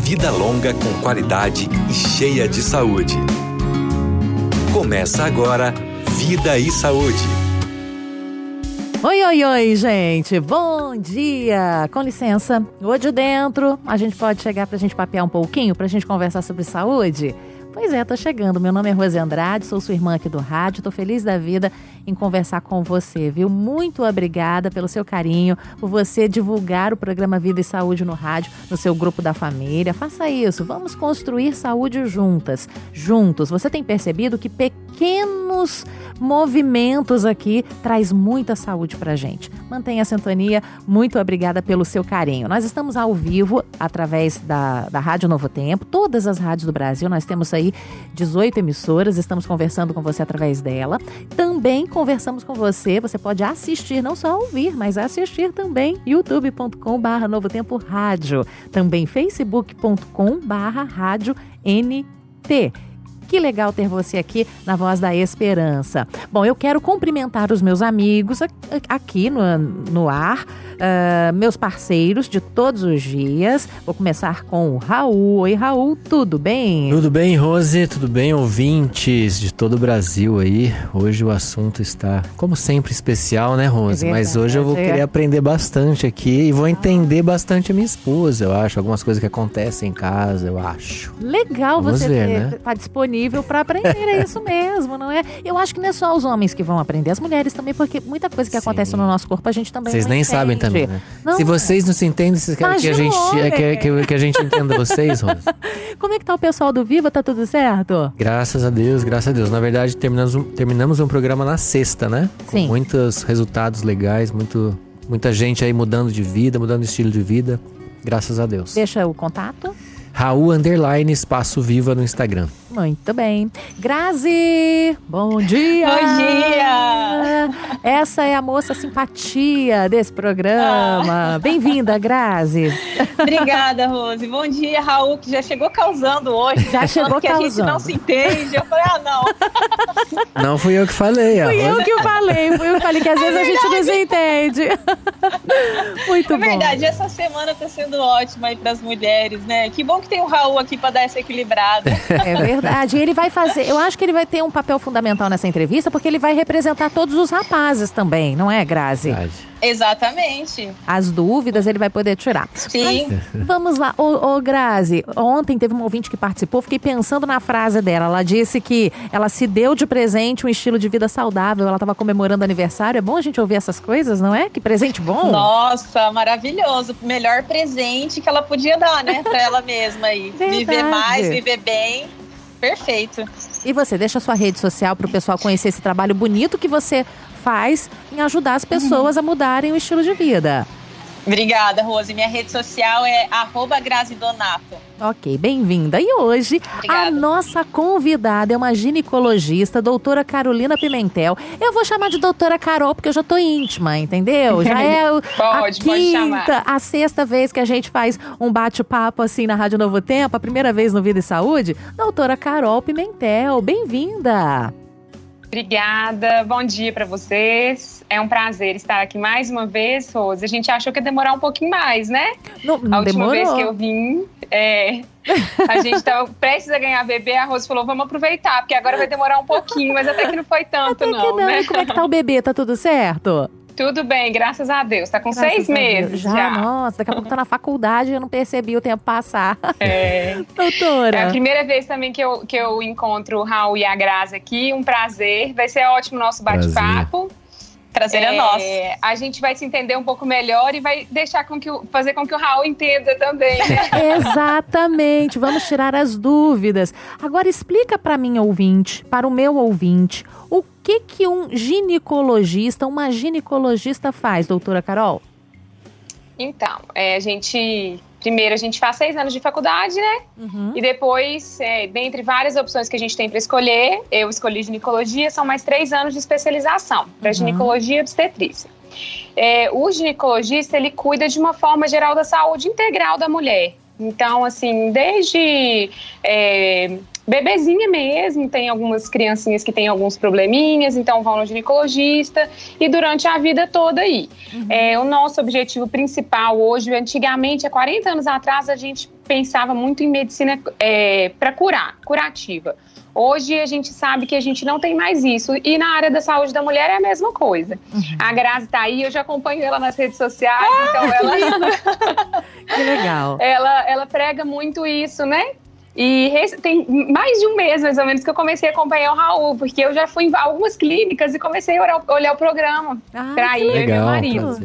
Vida longa com qualidade e cheia de saúde. Começa agora Vida e Saúde. Oi, oi, oi, gente. Bom dia. Com licença. Hoje dentro, a gente pode chegar pra gente papear um pouquinho, pra gente conversar sobre saúde? Pois é, tô chegando. Meu nome é Rose Andrade, sou sua irmã aqui do rádio. Tô feliz da vida em conversar com você, viu? Muito obrigada pelo seu carinho, por você divulgar o programa Vida e Saúde no rádio, no seu grupo da família. Faça isso. Vamos construir saúde juntas, juntos. Você tem percebido que pequenos movimentos aqui traz muita saúde pra gente. Mantenha a sintonia. Muito obrigada pelo seu carinho. Nós estamos ao vivo através da, da Rádio Novo Tempo, todas as rádios do Brasil. Nós temos aí 18 emissoras, estamos conversando com você através dela. Também conversamos com você, você pode assistir, não só ouvir, mas assistir também youtube.com barra Novo Tempo Rádio, também facebook.com barra Rádio NT. Que legal ter você aqui na Voz da Esperança. Bom, eu quero cumprimentar os meus amigos aqui no, no ar, uh, meus parceiros de todos os dias. Vou começar com o Raul. Oi, Raul, tudo bem? Tudo bem, Rose? Tudo bem, ouvintes de todo o Brasil aí? Hoje o assunto está, como sempre, especial, né, Rose? É Mas hoje eu vou querer aprender bastante aqui e vou entender bastante a minha esposa, eu acho. Algumas coisas que acontecem em casa, eu acho. Legal Vamos você ver, ter, né? tá disponível para aprender, é isso mesmo, não é? Eu acho que não é só os homens que vão aprender, as mulheres também, porque muita coisa que Sim. acontece no nosso corpo a gente também Vocês nem entende. sabem também, né? Não, se vocês não se entendem, vocês querem que a, gente, que, que, que, a gente entenda vocês, Rosa? Como é que tá o pessoal do Viva? Tá tudo certo? Graças a Deus, graças a Deus. Na verdade, terminamos um, terminamos um programa na sexta, né? Sim. Com muitos resultados legais, muito, muita gente aí mudando de vida, mudando de estilo de vida. Graças a Deus. Deixa o contato. Raul Underline Espaço Viva no Instagram. Muito bem. Grazi, bom dia! Bom dia! Essa é a moça simpatia desse programa. Ah. Bem-vinda, Grazi. Obrigada, Rose. Bom dia, Raul, que já chegou causando hoje. Já chegou que causando. a gente não se entende. Eu falei, ah, não. Não fui eu que falei. Fui eu que falei. Fui eu que falei que às vezes é a gente não se entende. Muito é bom. É verdade, essa semana tá sendo ótima aí para as mulheres, né? Que bom que tem o Raul aqui para dar essa equilibrada. É verdade. Ele vai fazer, eu acho que ele vai ter um papel fundamental nessa entrevista, porque ele vai representar todos os rapazes também, não é, Grazi? Verdade. Exatamente. As dúvidas ele vai poder tirar. Sim. Mas, vamos lá. Ô, ô, Grazi, ontem teve uma ouvinte que participou, fiquei pensando na frase dela. Ela disse que ela se deu de presente um estilo de vida saudável. Ela estava comemorando aniversário. É bom a gente ouvir essas coisas, não é? Que presente bom. Nossa, maravilhoso. Melhor presente que ela podia dar, né? Pra ela mesma aí. Verdade. Viver mais, viver bem. Perfeito. E você, deixa a sua rede social para o pessoal conhecer esse trabalho bonito que você faz em ajudar as pessoas uhum. a mudarem o estilo de vida. Obrigada, Rose. Minha rede social é Grazidonato. Ok, bem-vinda. E hoje Obrigada. a nossa convidada é uma ginecologista, doutora Carolina Pimentel. Eu vou chamar de doutora Carol porque eu já tô íntima, entendeu? Já é o, pode, a quinta, a sexta vez que a gente faz um bate-papo assim na Rádio Novo Tempo, a primeira vez no Vida e Saúde. Doutora Carol Pimentel, bem-vinda. Obrigada, bom dia para vocês. É um prazer estar aqui mais uma vez, Rose. A gente achou que ia demorar um pouquinho mais, né? Não, não a última demorou. vez que eu vim, é, a gente estava prestes a ganhar bebê, a Rose falou, vamos aproveitar, porque agora vai demorar um pouquinho, mas até que não foi tanto, até não. Que não. Né? E como é que tá o bebê? Tá tudo certo? Tudo bem, graças a Deus. Tá com graças seis meses já, já. Nossa, daqui a pouco tá na faculdade e eu não percebi o tempo passar. É. Doutora. É a primeira vez também que eu, que eu encontro o Raul e a Grazi aqui. Um prazer. Vai ser ótimo o nosso bate-papo. Prazer é, é nosso. A gente vai se entender um pouco melhor e vai deixar com que o, fazer com que o Raul entenda também, né? Exatamente. Vamos tirar as dúvidas. Agora explica para mim ouvinte, para o meu ouvinte, o que que um ginecologista, uma ginecologista faz, doutora Carol? Então, é, a gente primeiro a gente faz seis anos de faculdade, né? Uhum. E depois, é, dentre várias opções que a gente tem para escolher, eu escolhi ginecologia, são mais três anos de especialização para Uhum. ginecologia e obstetrícia. É, o ginecologista ele cuida de uma forma geral da saúde integral da mulher. Então, assim, desde é, bebezinha mesmo, tem algumas criancinhas que têm alguns probleminhas, então vão no ginecologista e durante a vida toda aí. Uhum. É, o nosso objetivo principal hoje, antigamente, há 40 anos atrás, a gente pensava muito em medicina é, para curar, curativa. Hoje a gente sabe que a gente não tem mais isso. E na área da saúde da mulher é a mesma coisa. Uhum. A Grazi tá aí, eu já acompanho ela nas redes sociais, ah, então ela. que legal. Ela, ela prega muito isso, né? E tem mais de um mês, mais ou menos, que eu comecei a acompanhar o Raul, porque eu já fui em algumas clínicas e comecei a olhar, o programa ah, pra ir e meu marido.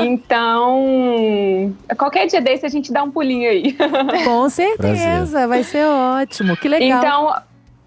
Então, qualquer dia desse a gente dá um pulinho aí. Com certeza, prazer. vai ser ótimo. Que legal. Então,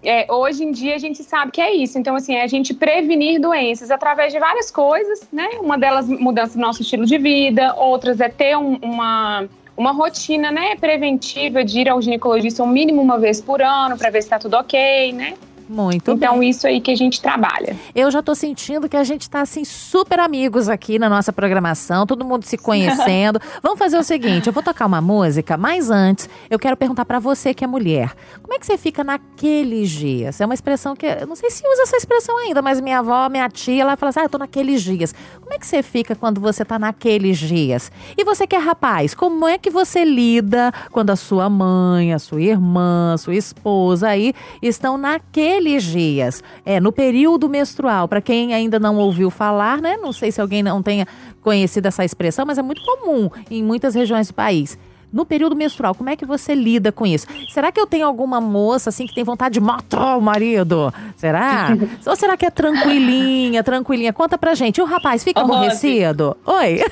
é, hoje em dia a gente sabe que é isso. Então, assim, é a gente prevenir doenças através de várias coisas, né? Uma delas, mudança do nosso estilo de vida, outras é ter um, uma uma rotina né, preventiva de ir ao ginecologista um mínimo uma vez por ano para ver se está tudo ok, né? Muito então, bem. isso aí que a gente trabalha. Eu já tô sentindo que a gente tá assim super amigos aqui na nossa programação, todo mundo se conhecendo. Vamos fazer o seguinte, eu vou tocar uma música, mas antes eu quero perguntar para você que é mulher. Como é que você fica naqueles dias? É uma expressão que eu não sei se usa essa expressão ainda, mas minha avó, minha tia, ela fala assim: "Ah, eu tô naqueles dias". Como é que você fica quando você tá naqueles dias? E você que é rapaz, como é que você lida quando a sua mãe, a sua irmã, a sua esposa aí estão naquele naqueles dias, é, no período menstrual, para quem ainda não ouviu falar, né? Não sei se alguém não tenha conhecido essa expressão, mas é muito comum em muitas regiões do país no período menstrual, como é que você lida com isso? Será que eu tenho alguma moça assim que tem vontade de matar o marido? Será? Ou será que é tranquilinha, tranquilinha? Conta pra gente. E o rapaz fica aborrecido? Oi.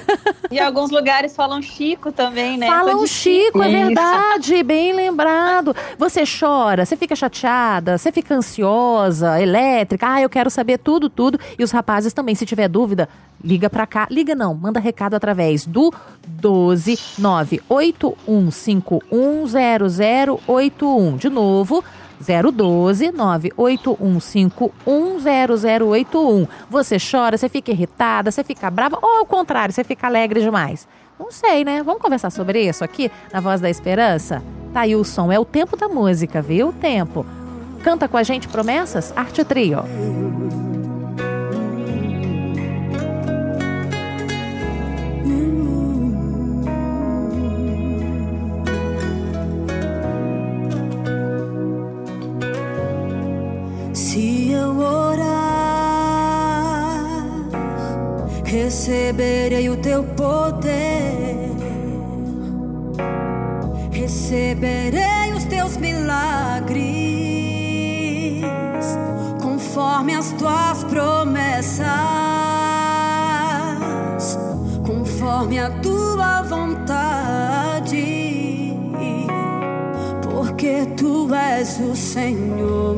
E alguns lugares falam Chico também, né? Falam Chico, é verdade, bem lembrado. Você chora, você fica chateada, você fica ansiosa, elétrica. Ah, eu quero saber tudo, tudo. E os rapazes também, se tiver dúvida, liga pra cá. Liga não, manda recado através do 12 981510081. De novo, 012 981510081. Você chora, você fica irritada, você fica brava ou ao contrário, você fica alegre demais? Não sei, né? Vamos conversar sobre isso aqui na Voz da Esperança? Tá aí o som, é o tempo da música, viu? O tempo. Canta com a gente promessas? Arte Trio. Receberei o teu poder, receberei os teus milagres, conforme as tuas promessas, conforme a tua vontade, porque tu és o Senhor.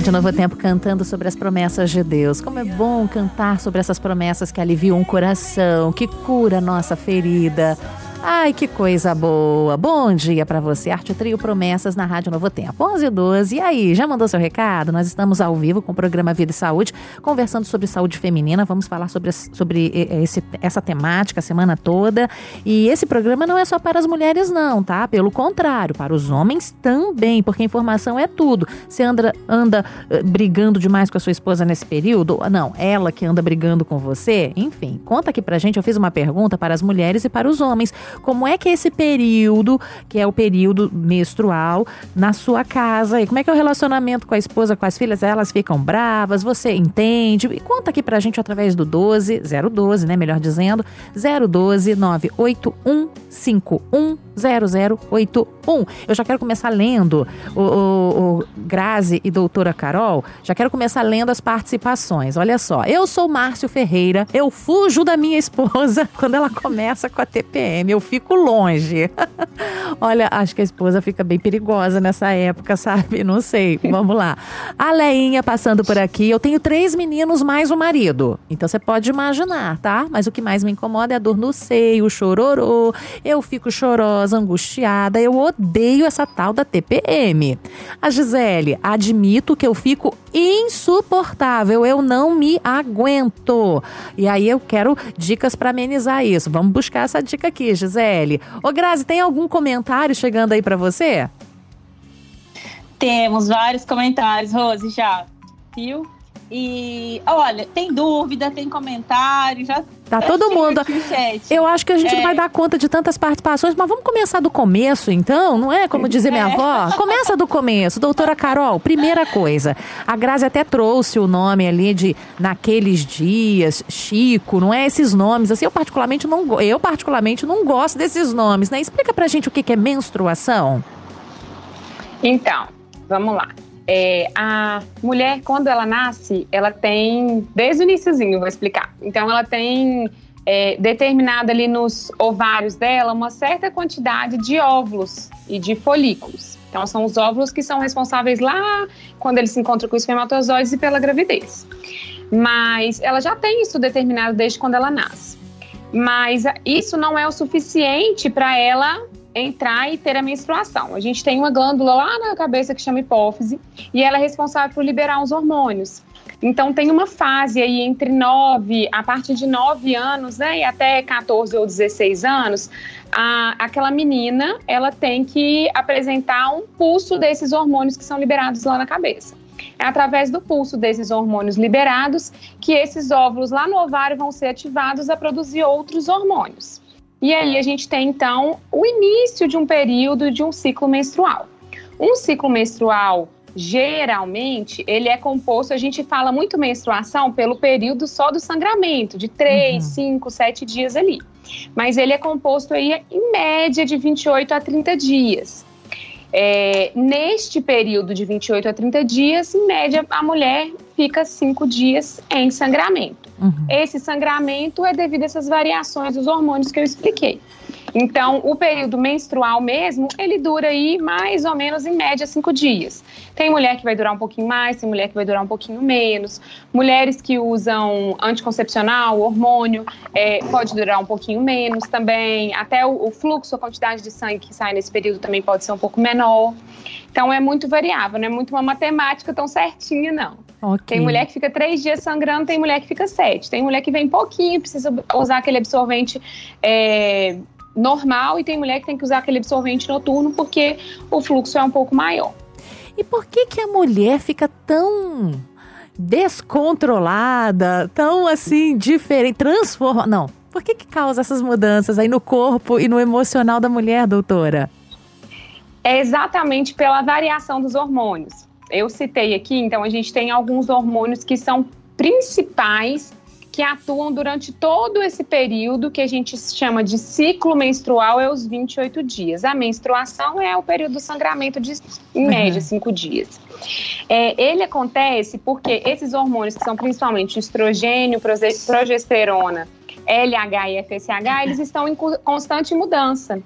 Rádio Novo Tempo cantando sobre as promessas de Deus. Como é bom cantar sobre essas promessas que aliviam o coração, que cura a nossa ferida Ai, que coisa boa. Bom dia para você. Arte Trio Promessas na Rádio Novo Tempo. 11 e 12. E aí, já mandou seu recado? Nós estamos ao vivo com o programa Vida e Saúde, conversando sobre saúde feminina. Vamos falar sobre, sobre esse, essa temática a semana toda. E esse programa não é só para as mulheres, não, tá? Pelo contrário, para os homens também, porque informação é tudo. Você anda, anda uh, brigando demais com a sua esposa nesse período? Não, ela que anda brigando com você? Enfim, conta aqui pra gente. Eu fiz uma pergunta para as mulheres e para os homens como é que é esse período, que é o período menstrual, na sua casa? E como é que é o relacionamento com a esposa, com as filhas? Elas ficam bravas? Você entende? E conta aqui pra gente através do 12, 012, né? Melhor dizendo, 012 98151 0081. Eu já quero começar lendo o, o, o Grazi e doutora Carol. Já quero começar lendo as participações. Olha só, eu sou Márcio Ferreira. Eu fujo da minha esposa quando ela começa com a TPM. Eu fico longe. Olha, acho que a esposa fica bem perigosa nessa época, sabe? Não sei. Vamos lá. A Leinha passando por aqui. Eu tenho três meninos mais o marido. Então você pode imaginar, tá? Mas o que mais me incomoda é a dor no seio, o chororô. Eu fico chorosa angustiada. Eu odeio essa tal da TPM. A Gisele, admito que eu fico insuportável, eu não me aguento. E aí eu quero dicas para amenizar isso. Vamos buscar essa dica aqui, Gisele. Ô Grazi, tem algum comentário chegando aí para você? Temos vários comentários, Rose, já. Viu? E olha, tem dúvida, tem comentário, já Tá todo mundo. Eu acho que a gente é. não vai dar conta de tantas participações, mas vamos começar do começo, então, não é? Como dizia minha é. avó? Começa do começo. Doutora Carol, primeira coisa. A Grazi até trouxe o nome ali de Naqueles Dias, Chico, não é? Esses nomes. Assim, eu particularmente não, eu particularmente não gosto desses nomes, né? Explica pra gente o que é menstruação. Então, vamos lá. É, a mulher, quando ela nasce, ela tem, desde o iníciozinho, vou explicar. Então, ela tem é, determinada ali nos ovários dela uma certa quantidade de óvulos e de folículos. Então, são os óvulos que são responsáveis lá quando eles se encontram com os espermatozoides e pela gravidez. Mas ela já tem isso determinado desde quando ela nasce. Mas isso não é o suficiente para ela entrar e ter a menstruação. A gente tem uma glândula lá na cabeça que chama hipófise e ela é responsável por liberar os hormônios. Então tem uma fase aí entre 9, a partir de 9 anos, né, e até 14 ou 16 anos, a, aquela menina, ela tem que apresentar um pulso desses hormônios que são liberados lá na cabeça. É através do pulso desses hormônios liberados que esses óvulos lá no ovário vão ser ativados a produzir outros hormônios. E aí a gente tem então o início de um período de um ciclo menstrual. Um ciclo menstrual geralmente ele é composto, a gente fala muito menstruação pelo período só do sangramento, de 3, 5, 7 dias ali. Mas ele é composto aí em média de 28 a 30 dias. É, neste período de 28 a 30 dias, em média, a mulher fica 5 dias em sangramento. Uhum. Esse sangramento é devido a essas variações dos hormônios que eu expliquei. Então, o período menstrual mesmo, ele dura aí mais ou menos em média cinco dias. Tem mulher que vai durar um pouquinho mais, tem mulher que vai durar um pouquinho menos. Mulheres que usam anticoncepcional, hormônio, é, pode durar um pouquinho menos também. Até o, o fluxo, a quantidade de sangue que sai nesse período também pode ser um pouco menor. Então é muito variável, não é muito uma matemática tão certinha, não. Okay. Tem mulher que fica três dias sangrando, tem mulher que fica sete. Tem mulher que vem pouquinho, precisa usar aquele absorvente é, normal, e tem mulher que tem que usar aquele absorvente noturno porque o fluxo é um pouco maior. E por que, que a mulher fica tão descontrolada, tão assim, diferente, transforma. Não. Por que, que causa essas mudanças aí no corpo e no emocional da mulher, doutora? é exatamente pela variação dos hormônios. Eu citei aqui, então a gente tem alguns hormônios que são principais que atuam durante todo esse período que a gente chama de ciclo menstrual, é os 28 dias. A menstruação é o período do sangramento de, em média, 5 uhum. dias. É, ele acontece porque esses hormônios, que são principalmente estrogênio, progesterona, LH e FSH, eles estão em constante mudança.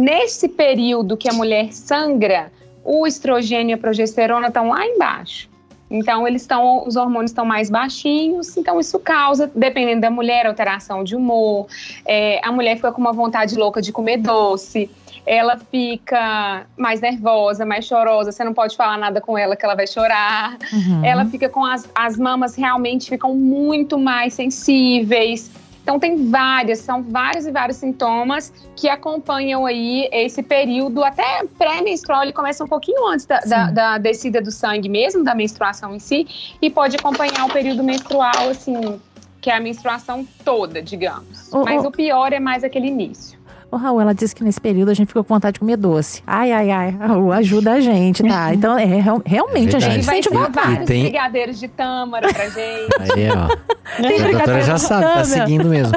Nesse período que a mulher sangra, o estrogênio e a progesterona estão lá embaixo. Então, eles estão, os hormônios estão mais baixinhos, então isso causa, dependendo da mulher, alteração de humor. É, a mulher fica com uma vontade louca de comer doce ela fica mais nervosa, mais chorosa, você não pode falar nada com ela que ela vai chorar. Uhum. Ela fica com as, as mamas realmente ficam muito mais sensíveis. Então tem várias, são vários e vários sintomas que acompanham aí esse período, até pré-menstrual, ele começa um pouquinho antes da, da, da, descida do sangue mesmo, da menstruação em si, e pode acompanhar o período menstrual, assim, que é a menstruação toda, digamos. Mas o pior é mais aquele início. Ô, Raul, ela disse que nesse período a gente ficou com vontade de comer doce. Ai, ai, ai, Raul, ajuda a gente, tá? Então, é, realmente, é a gente sente vontade. Tem brigadeiros de tâmara pra gente. Aí, ó. Tem a doutora já sabe, tá seguindo mesmo.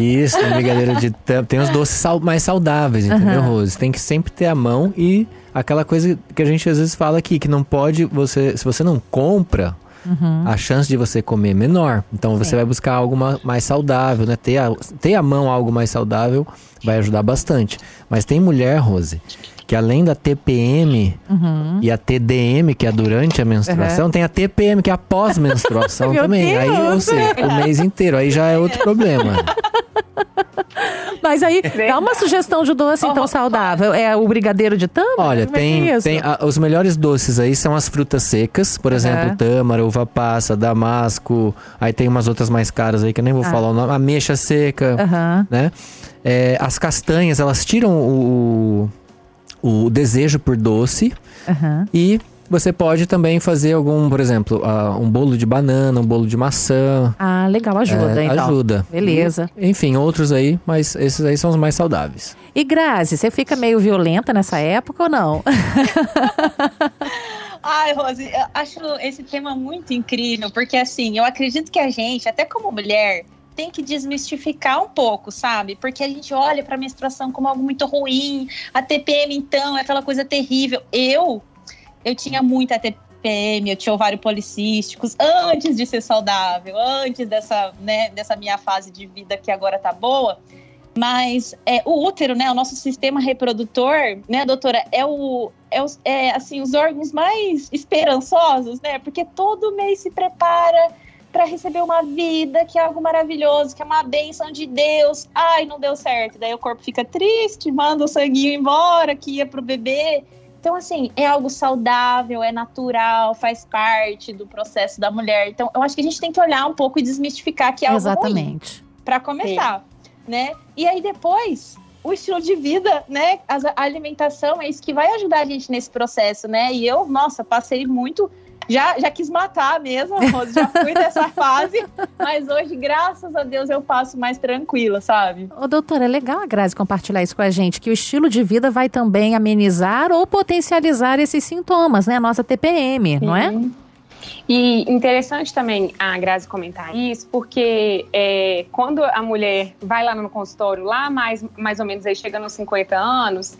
Isso, tem brigadeiro de tâmara. Tem os doces sal, mais saudáveis, entendeu, uhum. Rose? Tem que sempre ter a mão e aquela coisa que a gente às vezes fala aqui, que não pode, você, se você não compra, uhum. a chance de você comer é menor. Então você vai buscar algo mais saudável, né? Ter a, ter a mão algo mais saudável vai ajudar bastante. Mas tem mulher, Rose, que além da TPM uhum. e a TDM, que é durante a menstruação, uhum. tem a TPM, que é a pós-menstruação também. Deus. Aí, ou seja, o mês inteiro, aí já é outro problema. Mas aí, dá uma sugestão de doce então saudável. É o brigadeiro de tâmara? Olha, é tem, é tem a, os melhores doces aí são as frutas secas, por exemplo, tâmara, uva passa, damasco. Aí tem umas outras mais caras aí que eu nem vou ah. falar o nome. Ameixa seca, uhum. né? É, as castanhas, elas tiram o, o desejo por doce uhum. e você pode também fazer algum, por exemplo, uh, um bolo de banana, um bolo de maçã. Ah, legal, ajuda, é, então. Ajuda. Beleza. E, enfim, outros aí, mas esses aí são os mais saudáveis. E Grazi, você fica meio violenta nessa época ou não? Ai, Rose, eu acho esse tema muito incrível, porque assim, eu acredito que a gente, até como mulher, tem que desmistificar um pouco, sabe? Porque a gente olha para a menstruação como algo muito ruim, a TPM então é aquela coisa terrível. Eu eu tinha muita TPM, eu tinha ovário policísticos antes de ser saudável, antes dessa, né, dessa minha fase de vida que agora tá boa. Mas é, o útero, né, o nosso sistema reprodutor, né, doutora, é o, é, é assim os órgãos mais esperançosos, né? Porque todo mês se prepara para receber uma vida que é algo maravilhoso, que é uma bênção de Deus. Ai, não deu certo. Daí o corpo fica triste, manda o sanguinho embora que ia pro bebê. Então, assim, é algo saudável, é natural, faz parte do processo da mulher. Então, eu acho que a gente tem que olhar um pouco e desmistificar que é algo Exatamente. para começar, né? E aí depois, o estilo de vida, né? A alimentação é isso que vai ajudar a gente nesse processo, né? E eu, nossa, passei muito já, já quis matar mesmo, Rose, já fui dessa fase, mas hoje, graças a Deus, eu passo mais tranquila, sabe? Ô, doutora, é legal a Grazi compartilhar isso com a gente, que o estilo de vida vai também amenizar ou potencializar esses sintomas, né? A nossa TPM, Sim. não é? E interessante também a Grazi comentar isso, porque é, quando a mulher vai lá no consultório, lá mais, mais ou menos aí chega nos 50 anos,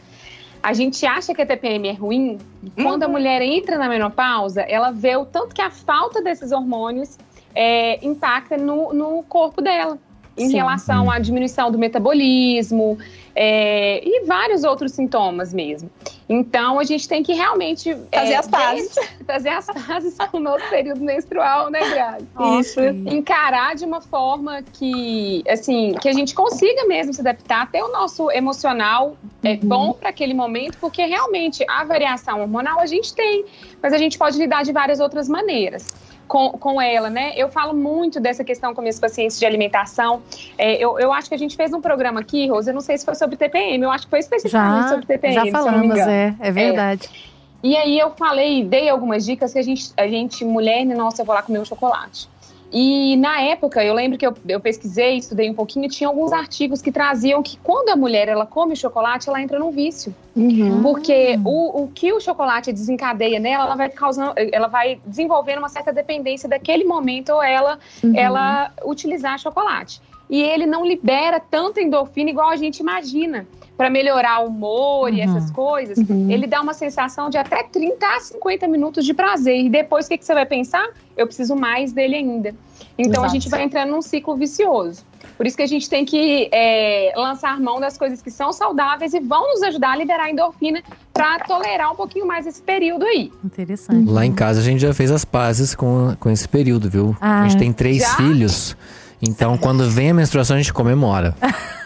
a gente acha que a TPM é ruim. Quando uhum. a mulher entra na menopausa, ela vê o tanto que a falta desses hormônios é, impacta no, no corpo dela em Sim. relação à diminuição do metabolismo é, e vários outros sintomas mesmo. Então a gente tem que realmente fazer é, as pazes, fazer as pazes com o nosso período menstrual, né, Grazi? Isso. Encarar de uma forma que, assim, que a gente consiga mesmo se adaptar até o nosso emocional é uhum. bom para aquele momento, porque realmente a variação hormonal a gente tem, mas a gente pode lidar de várias outras maneiras com, com ela, né? Eu falo muito dessa questão com minhas pacientes de alimentação. É, eu, eu acho que a gente fez um programa aqui, Rosa, eu não sei se foi sobre TPM, eu acho que foi especificamente já, sobre TPM. Já falamos, é, é verdade. É. E aí eu falei, dei algumas dicas que a gente, a gente mulher, nossa, eu vou lá comer um chocolate. E na época, eu lembro que eu, eu pesquisei, estudei um pouquinho, tinha alguns artigos que traziam que quando a mulher ela come chocolate, ela entra num vício. Uhum. Porque o, o que o chocolate desencadeia nela, ela vai causando, ela vai desenvolvendo uma certa dependência daquele momento ou ela, uhum. ela utilizar chocolate. E ele não libera tanta endorfina igual a gente imagina. Para melhorar o humor uhum. e essas coisas, uhum. ele dá uma sensação de até 30 a 50 minutos de prazer. E depois o que, que você vai pensar? Eu preciso mais dele ainda. Então Exato. a gente vai entrando num ciclo vicioso. Por isso que a gente tem que é, lançar mão das coisas que são saudáveis e vão nos ajudar a liberar a endorfina para tolerar um pouquinho mais esse período aí. Interessante. Lá em casa a gente já fez as pazes com, com esse período, viu? Ah, a gente tem três já? filhos. Então, quando vem a menstruação, a gente comemora.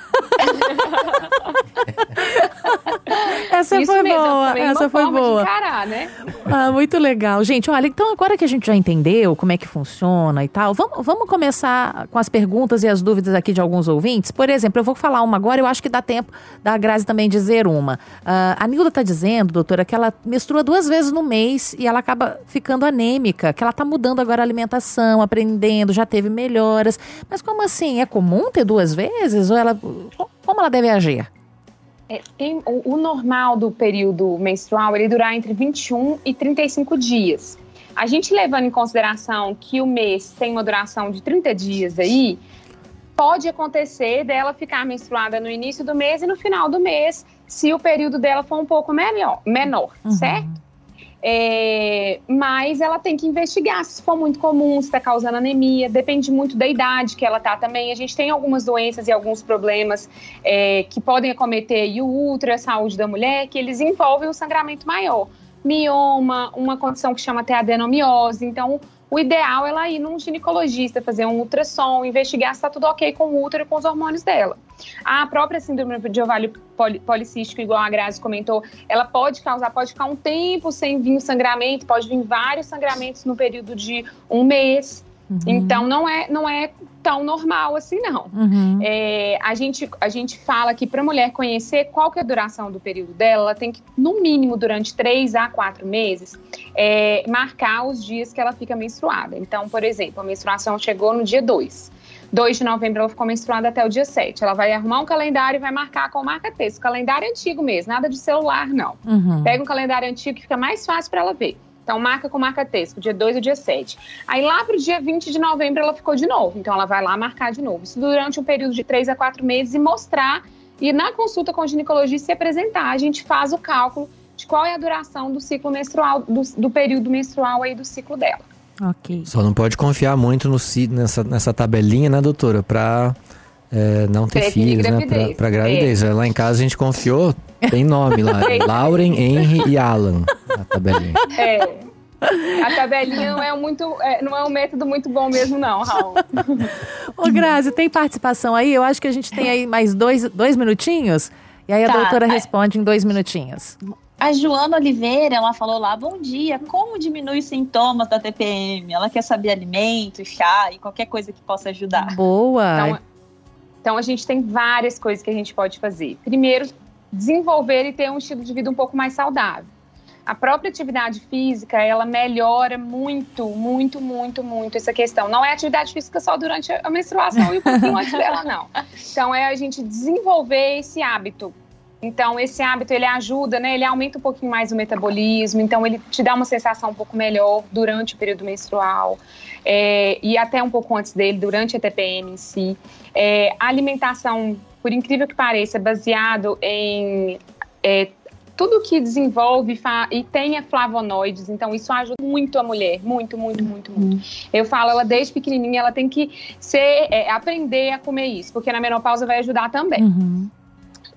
essa Isso foi mesmo, boa. Essa foi boa. Encarar, né? Ah, muito legal. Gente, olha, então agora que a gente já entendeu como é que funciona e tal, vamos, vamos começar com as perguntas e as dúvidas aqui de alguns ouvintes. Por exemplo, eu vou falar uma agora, eu acho que dá tempo da Grazi também dizer uma. Uh, a Nilda está dizendo, doutora, que ela menstrua duas vezes no mês e ela acaba ficando anêmica, que ela está mudando agora a alimentação, aprendendo, já teve melhoras. Mas como assim? É comum ter duas vezes? Ou ela. Como ela deve agir? É, tem, o, o, normal do período menstrual ele durar entre 21 e 35 dias. A gente levando em consideração que o mês tem uma duração de 30 dias aí, pode acontecer dela ficar menstruada no início do mês e no final do mês, se o período dela for um pouco menor, menor uhum. certo? É, mas ela tem que investigar se for muito comum, se está causando anemia, depende muito da idade que ela está também. A gente tem algumas doenças e alguns problemas é, que podem acometer o útero, a saúde da mulher, que eles envolvem um sangramento maior. Mioma, uma condição que chama até adenomiose. Então, o ideal é ela ir num ginecologista, fazer um ultrassom, investigar se está tudo ok com o útero e com os hormônios dela. A própria síndrome de ovário policístico, igual a Grazi comentou, ela pode causar, pode ficar um tempo sem vir o sangramento, pode vir vários sangramentos no período de um mês. Uhum. Então não é, não é tão normal assim, não. Uhum. É, a, gente, a gente fala que para a mulher conhecer qual que é a duração do período dela, ela tem que, no mínimo, durante três a quatro meses, é, marcar os dias que ela fica menstruada. Então, por exemplo, a menstruação chegou no dia 2. 2 de novembro ela ficou menstruada até o dia 7. Ela vai arrumar um calendário e vai marcar com marca-texto. Calendário antigo mesmo, nada de celular, não. Uhum. Pega um calendário antigo que fica mais fácil para ela ver. Então, marca com marca-texto, dia 2 e dia 7. Aí, lá para o dia 20 de novembro, ela ficou de novo. Então, ela vai lá marcar de novo. Isso durante um período de 3 a 4 meses e mostrar. E na consulta com o ginecologista se apresentar, a gente faz o cálculo de qual é a duração do ciclo menstrual, do, do período menstrual aí do ciclo dela. Ok. Só não pode confiar muito no, nessa, nessa tabelinha, né, doutora? Para é, não ter filhos, né? Pra, pra gravidez. É. Lá em casa a gente confiou, tem nome lá. Lauren, Henry e Alan. A tabelinha. É. A tabelinha não é, muito, é, não é um método muito bom mesmo, não, Raul. Ô, Grazi, tem participação aí? Eu acho que a gente tem aí mais dois, dois minutinhos. E aí a tá. doutora responde em dois minutinhos. A Joana Oliveira, ela falou lá, bom dia, como diminui os sintomas da TPM? Ela quer saber alimento, chá e qualquer coisa que possa ajudar. Boa! Então, então a gente tem várias coisas que a gente pode fazer. Primeiro, desenvolver e ter um estilo de vida um pouco mais saudável. A própria atividade física, ela melhora muito, muito, muito, muito essa questão. Não é atividade física só durante a menstruação e um pouquinho antes dela, não. Então, é a gente desenvolver esse hábito então, esse hábito, ele ajuda, né? Ele aumenta um pouquinho mais o metabolismo, então ele te dá uma sensação um pouco melhor durante o período menstrual é, e até um pouco antes dele, durante a TPM em si. É, a alimentação, por incrível que pareça, é baseado em é, tudo que desenvolve e tenha flavonoides, então isso ajuda muito a mulher, muito, muito, muito, muito. Uhum. Eu falo, ela desde pequenininha, ela tem que ser, é, aprender a comer isso, porque na menopausa vai ajudar também. Uhum.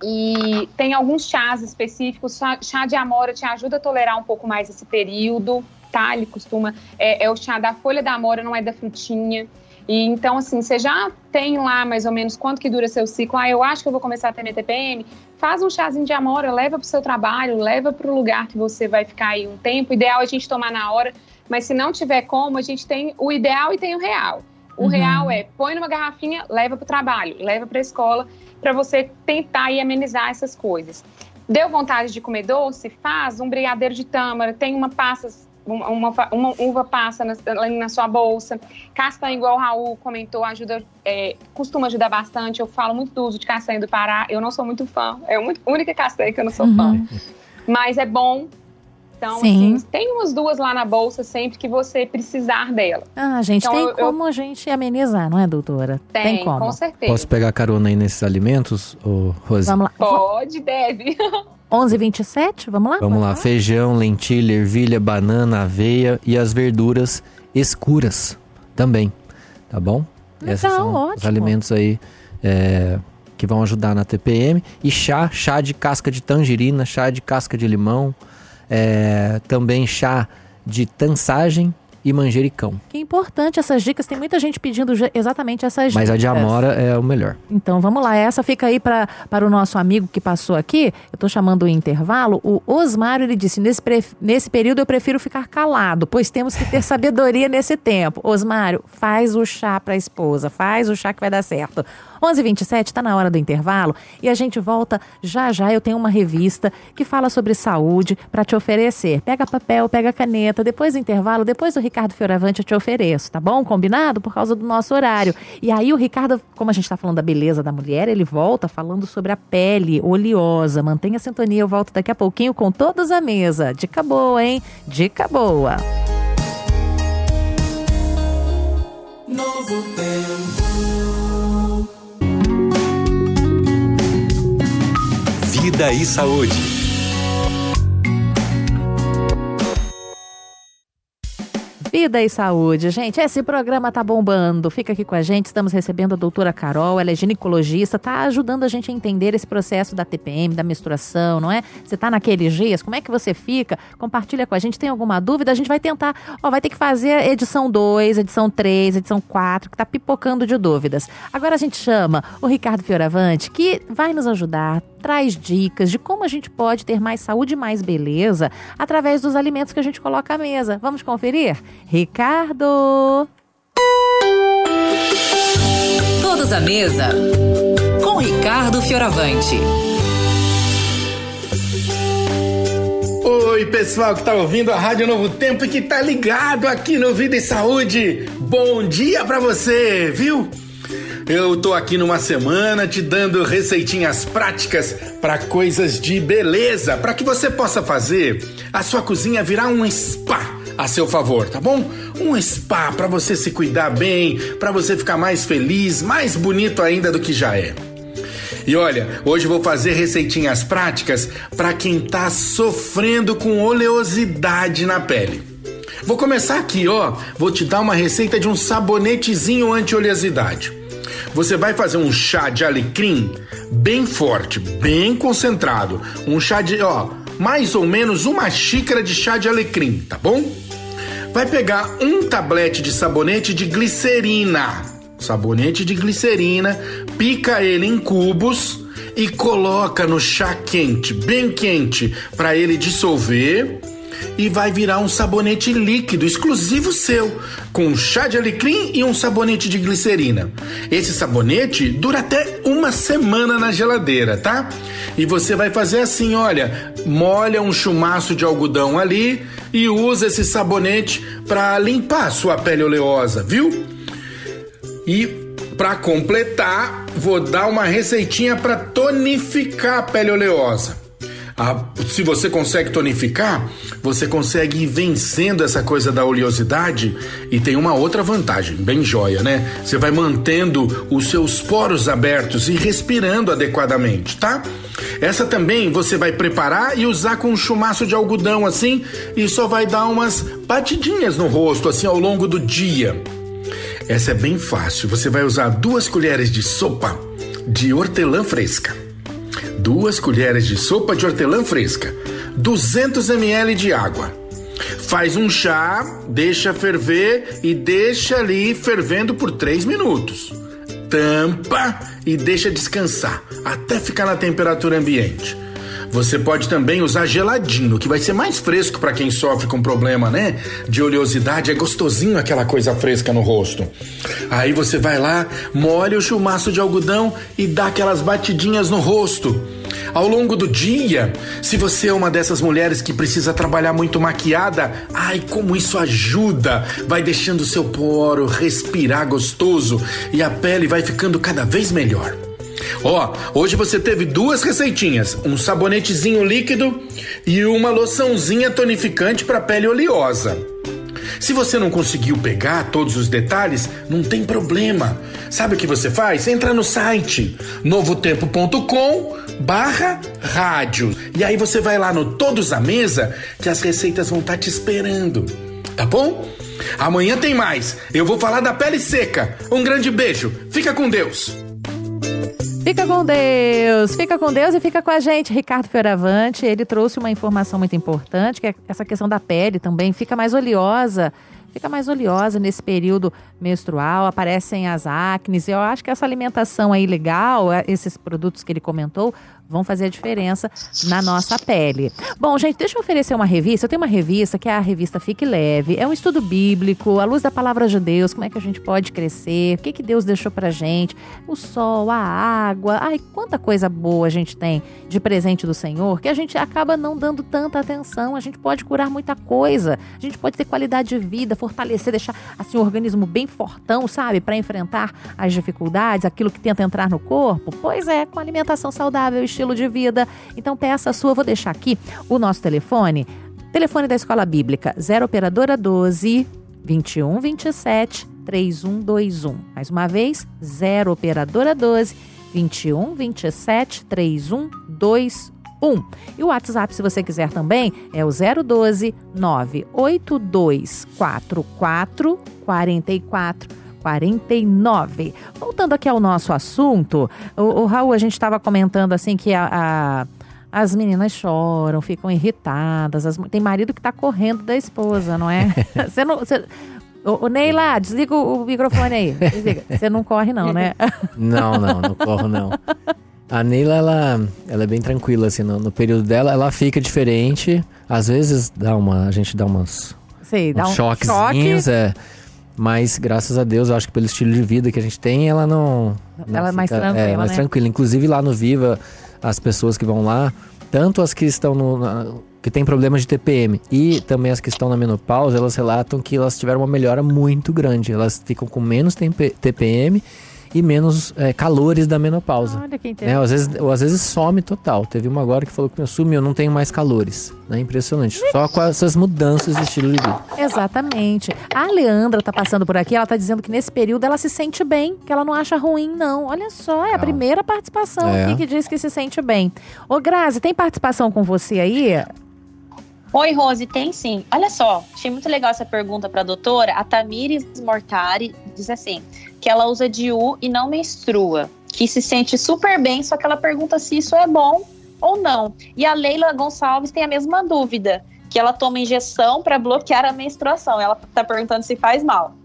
E tem alguns chás específicos. Chá de amora te ajuda a tolerar um pouco mais esse período, tá? Ele costuma. É, é o chá da folha da amora, não é da frutinha. E então, assim, você já tem lá mais ou menos quanto que dura seu ciclo. Ah, eu acho que eu vou começar a ter minha TPM. Faz um chazinho de amora, leva para o seu trabalho, leva para o lugar que você vai ficar aí um tempo. Ideal é a gente tomar na hora, mas se não tiver como, a gente tem o ideal e tem o real. O uhum. real é põe numa garrafinha, leva para o trabalho, leva para a escola para você tentar e amenizar essas coisas. Deu vontade de comer doce? Faz um brigadeiro de tâmara, tem uma passa, uma, uma, uma uva passa na, na, sua bolsa. Castanha, igual o Raul comentou, ajuda, é, costuma ajudar bastante. Eu falo muito do uso de castanha do Pará. Eu não sou muito fã, é a única castanha que eu não sou uhum. fã. Mas é bom Então, Sim. assim, tem umas duas lá na bolsa sempre que você precisar dela. Ah, gente, então, tem eu, como eu... a gente amenizar, não é, doutora? Tem, tem como. com certeza. Posso pegar carona aí nesses alimentos, ô, Rose? Vamos lá. Pode, deve. 11:27, vamos lá? Vamos lá, feijão, lentilha, ervilha, banana, aveia e as verduras escuras também, tá bom? Legal, Esses são ótimo. os alimentos aí é, que vão ajudar na TPM. E chá, chá de casca de tangerina, chá de casca de limão, é, também chá de tansagem e manjericão. Que importante essas dicas. Tem muita gente pedindo exatamente essas dicas. Mas a de amora é o melhor. Então vamos lá. Essa fica aí pra, para o nosso amigo que passou aqui. Eu estou chamando o intervalo. O Osmário ele disse: nesse, nesse período eu prefiro ficar calado, pois temos que ter sabedoria nesse tempo. Osmário, faz o chá para a esposa, faz o chá que vai dar certo. 11:27 está na hora do intervalo e a gente volta já já. Eu tenho uma revista que fala sobre saúde para te oferecer. Pega papel, pega caneta. Depois do intervalo, depois do Ricardo Fioravante eu te ofereço, tá bom? Combinado? Por causa do nosso horário. E aí o Ricardo, como a gente está falando da beleza da mulher, ele volta falando sobre a pele oleosa. Mantenha a sintonia, eu volto daqui a pouquinho com todos à mesa. Dica boa, hein? Dica boa. Novo tempo. Vida e Saúde. Vida e saúde. Gente, esse programa tá bombando. Fica aqui com a gente. Estamos recebendo a doutora Carol. Ela é ginecologista, tá ajudando a gente a entender esse processo da TPM, da menstruação, não é? Você tá naqueles dias, como é que você fica? Compartilha com a gente. Tem alguma dúvida? A gente vai tentar, ó, vai ter que fazer edição 2, edição 3, edição 4, que tá pipocando de dúvidas. Agora a gente chama o Ricardo Fioravante, que vai nos ajudar, traz dicas de como a gente pode ter mais saúde e mais beleza através dos alimentos que a gente coloca à mesa. Vamos conferir? Ricardo! Todos à mesa com Ricardo Fioravante. Oi, pessoal que tá ouvindo a Rádio Novo Tempo e que tá ligado aqui no Vida e Saúde. Bom dia para você, viu? Eu tô aqui numa semana te dando receitinhas práticas para coisas de beleza, para que você possa fazer a sua cozinha virar um spa a seu favor, tá bom? Um spa para você se cuidar bem, para você ficar mais feliz, mais bonito ainda do que já é. E olha, hoje vou fazer receitinhas práticas para quem tá sofrendo com oleosidade na pele. Vou começar aqui, ó. Vou te dar uma receita de um sabonetezinho anti-oleosidade. Você vai fazer um chá de alecrim bem forte, bem concentrado. Um chá de, ó, mais ou menos uma xícara de chá de alecrim, tá bom? vai pegar um tablete de sabonete de glicerina. Sabonete de glicerina, pica ele em cubos e coloca no chá quente, bem quente, para ele dissolver e vai virar um sabonete líquido exclusivo seu, com chá de alecrim e um sabonete de glicerina. Esse sabonete dura até uma semana na geladeira, tá? E você vai fazer assim, olha, molha um chumaço de algodão ali e usa esse sabonete para limpar sua pele oleosa, viu? E para completar, vou dar uma receitinha para tonificar a pele oleosa. Ah, se você consegue tonificar, você consegue ir vencendo essa coisa da oleosidade e tem uma outra vantagem, bem joia, né? Você vai mantendo os seus poros abertos e respirando adequadamente, tá? Essa também você vai preparar e usar com um chumaço de algodão assim e só vai dar umas batidinhas no rosto assim ao longo do dia. Essa é bem fácil. Você vai usar duas colheres de sopa de hortelã fresca duas colheres de sopa de hortelã fresca, 200 ml de água. Faz um chá, deixa ferver e deixa ali fervendo por 3 minutos. Tampa e deixa descansar até ficar na temperatura ambiente. Você pode também usar geladinho, que vai ser mais fresco para quem sofre com problema, né? De oleosidade, é gostosinho aquela coisa fresca no rosto. Aí você vai lá, molha o chumaço de algodão e dá aquelas batidinhas no rosto. Ao longo do dia, se você é uma dessas mulheres que precisa trabalhar muito maquiada, ai como isso ajuda! Vai deixando o seu poro respirar gostoso e a pele vai ficando cada vez melhor. Ó, hoje você teve duas receitinhas, um sabonetezinho líquido e uma loçãozinha tonificante para pele oleosa. Se você não conseguiu pegar todos os detalhes, não tem problema. Sabe o que você faz? Entra no site novotempo.com barra rádio. E aí você vai lá no Todos à Mesa que as receitas vão estar tá te esperando. Tá bom? Amanhã tem mais. Eu vou falar da pele seca. Um grande beijo. Fica com Deus. Fica com Deus, fica com Deus e fica com a gente. Ricardo Fioravante, ele trouxe uma informação muito importante, que é essa questão da pele também fica mais oleosa fica mais oleosa nesse período menstrual, aparecem as acnes. Eu acho que essa alimentação aí legal, esses produtos que ele comentou, vão fazer a diferença na nossa pele. Bom, gente, deixa eu oferecer uma revista. Eu tenho uma revista que é a revista Fique Leve. É um estudo bíblico, à luz da palavra de Deus, como é que a gente pode crescer, o que, que Deus deixou pra gente, o sol, a água. Ai, quanta coisa boa a gente tem de presente do Senhor que a gente acaba não dando tanta atenção. A gente pode curar muita coisa, a gente pode ter qualidade de vida, fortalecer, deixar assim o organismo bem fortão, sabe, para enfrentar as dificuldades, aquilo que tenta entrar no corpo. Pois é, com alimentação saudável, estilo estilo de vida. Então peça a sua, vou deixar aqui o nosso telefone. Telefone da Escola Bíblica, 0 operadora 12 21 27 3121. Mais uma vez, 0 operadora 12 21 27 3121. E o WhatsApp, se você quiser também, é o 012 98244 44 49. Voltando aqui ao nosso assunto, o, o Raul, a gente estava comentando assim que a, a as meninas choram, ficam irritadas. As, tem marido que está correndo da esposa, não é? Você não. Você, Ô, Neila, desliga o, microfone aí. Você não corre, não, né? Não, não, não corro, não. A Neila, ela, ela é bem tranquila, assim, no, no, período dela, ela fica diferente. Às vezes dá uma, a gente dá umas. Sei, dá um choquezinhos, choque. é. Mas graças a Deus, eu acho que pelo estilo de vida que a gente tem, ela não. não ela é mais tranquila. É, mais né? tranquila. Inclusive lá no Viva, as pessoas que vão lá, tanto as que estão no. Na, que tem problemas de TPM e também as que estão na menopausa, elas relatam que elas tiveram uma melhora muito grande. Elas ficam com menos TPM e menos é, calores da menopausa. Olha que interessante. Né? Às, vezes, ou às vezes some total. Teve uma agora que falou que sumiu, eu não tenho mais calores. Né? Impressionante. Só com essas mudanças de estilo de vida. Exatamente. A Leandra tá passando por aqui, ela tá dizendo que nesse período ela se sente bem, que ela não acha ruim, não. Olha só, é a primeira participação é. aqui que diz que se sente bem. Ô, Grazi, tem participação com você aí? Oi, Rose, tem sim. Olha só, achei muito legal essa pergunta para a doutora. A Tamires Mortari diz assim: que ela usa DIU e não menstrua, que se sente super bem, só que ela pergunta se isso é bom ou não. E a Leila Gonçalves tem a mesma dúvida, que ela toma injeção para bloquear a menstruação. Ela está perguntando se faz mal.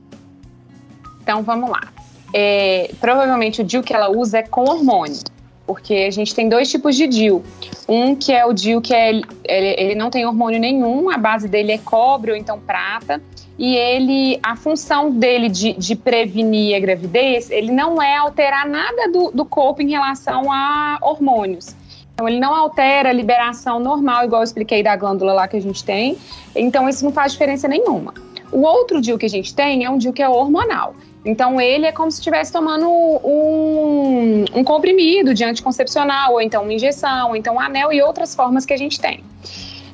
Então vamos lá. É, provavelmente o DIU que ela usa é com hormônio porque a gente tem dois tipos de DIU. Um que é o DIU que é, ele, ele não tem hormônio nenhum, a base dele é cobre ou então prata, e ele, a função dele de, de prevenir a gravidez, ele não é alterar nada do, do corpo em relação a hormônios. Então, ele não altera a liberação normal, igual eu expliquei da glândula lá que a gente tem. Então, isso não faz diferença nenhuma. O outro DIU que a gente tem é um DIU que é hormonal. Então, ele é como se estivesse tomando um, um, comprimido de anticoncepcional, ou então uma injeção, ou então um anel e outras formas que a gente tem.